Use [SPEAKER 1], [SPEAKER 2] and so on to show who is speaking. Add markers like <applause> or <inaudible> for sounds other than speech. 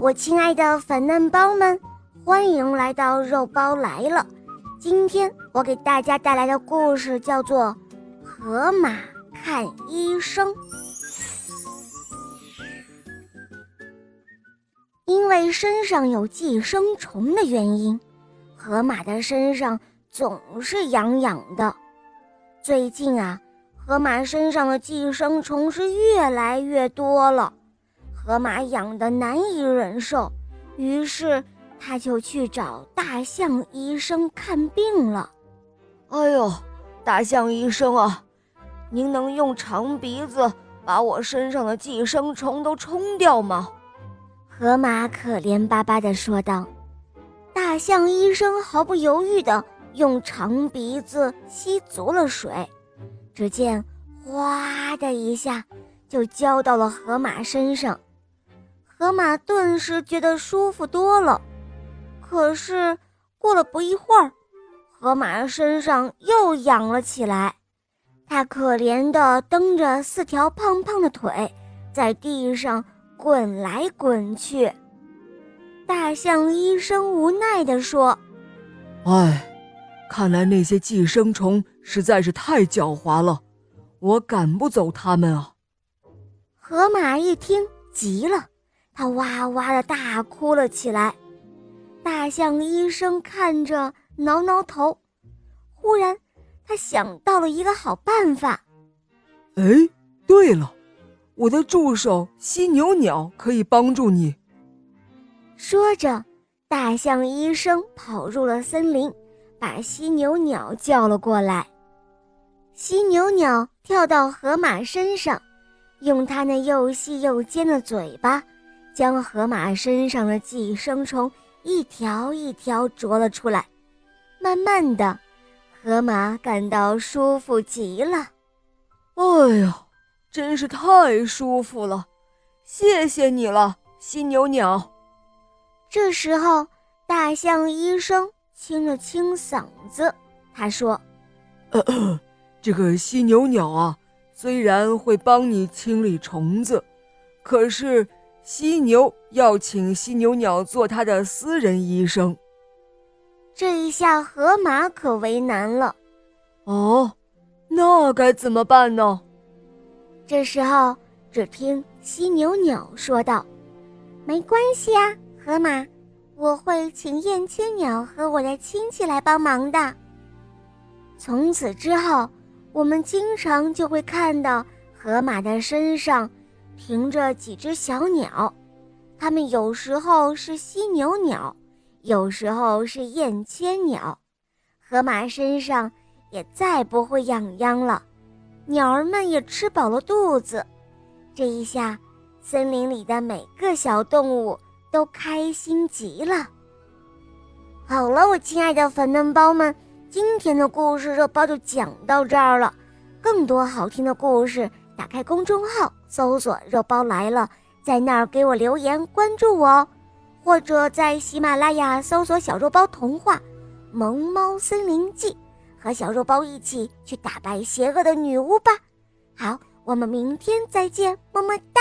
[SPEAKER 1] 我亲爱的粉嫩包们，欢迎来到肉包来了。今天我给大家带来的故事叫做《河马看医生》。因为身上有寄生虫的原因，河马的身上总是痒痒的。最近啊，河马身上的寄生虫是越来越多了。河马痒得难以忍受，于是他就去找大象医生看病了。
[SPEAKER 2] 哎呦，大象医生啊，您能用长鼻子把我身上的寄生虫都冲掉吗？
[SPEAKER 1] 河马可怜巴巴地说道。大象医生毫不犹豫地用长鼻子吸足了水，只见哗的一下就浇到了河马身上。河马顿时觉得舒服多了，可是过了不一会儿，河马身上又痒了起来。它可怜地蹬着四条胖胖的腿，在地上滚来滚去。大象医生无奈地说：“
[SPEAKER 3] 哎，看来那些寄生虫实在是太狡猾了，我赶不走它们啊。”
[SPEAKER 1] 河马一听，急了。他哇哇的大哭了起来，大象医生看着挠挠头，忽然他想到了一个好办法。
[SPEAKER 3] 哎，对了，我的助手犀牛鸟可以帮助你。
[SPEAKER 1] 说着，大象医生跑入了森林，把犀牛鸟叫了过来。犀牛鸟跳到河马身上，用它那又细又尖的嘴巴。将河马身上的寄生虫一条一条啄了出来，慢慢的，河马感到舒服极了。
[SPEAKER 3] 哎呀，真是太舒服了！谢谢你了，犀牛鸟。
[SPEAKER 1] 这时候，大象医生清了清嗓子，他说：“ <clears throat>
[SPEAKER 3] 这个犀牛鸟啊，虽然会帮你清理虫子，可是……”犀牛要请犀牛鸟做他的私人医生，
[SPEAKER 1] 这一下河马可为难了。
[SPEAKER 3] 哦，那该怎么办呢？
[SPEAKER 1] 这时候，只听犀牛鸟说道：“没关系啊，河马，我会请燕青鸟和我的亲戚来帮忙的。”从此之后，我们经常就会看到河马的身上。停着几只小鸟，它们有时候是犀牛鸟，有时候是燕千鸟。河马身上也再不会痒痒了，鸟儿们也吃饱了肚子。这一下，森林里的每个小动物都开心极了。好了，我亲爱的粉嫩包们，今天的故事热包就讲到这儿了。更多好听的故事。打开公众号，搜索“肉包来了”，在那儿给我留言关注我哦，或者在喜马拉雅搜索“小肉包童话《萌猫森林记》”，和小肉包一起去打败邪恶的女巫吧。好，我们明天再见，么么哒。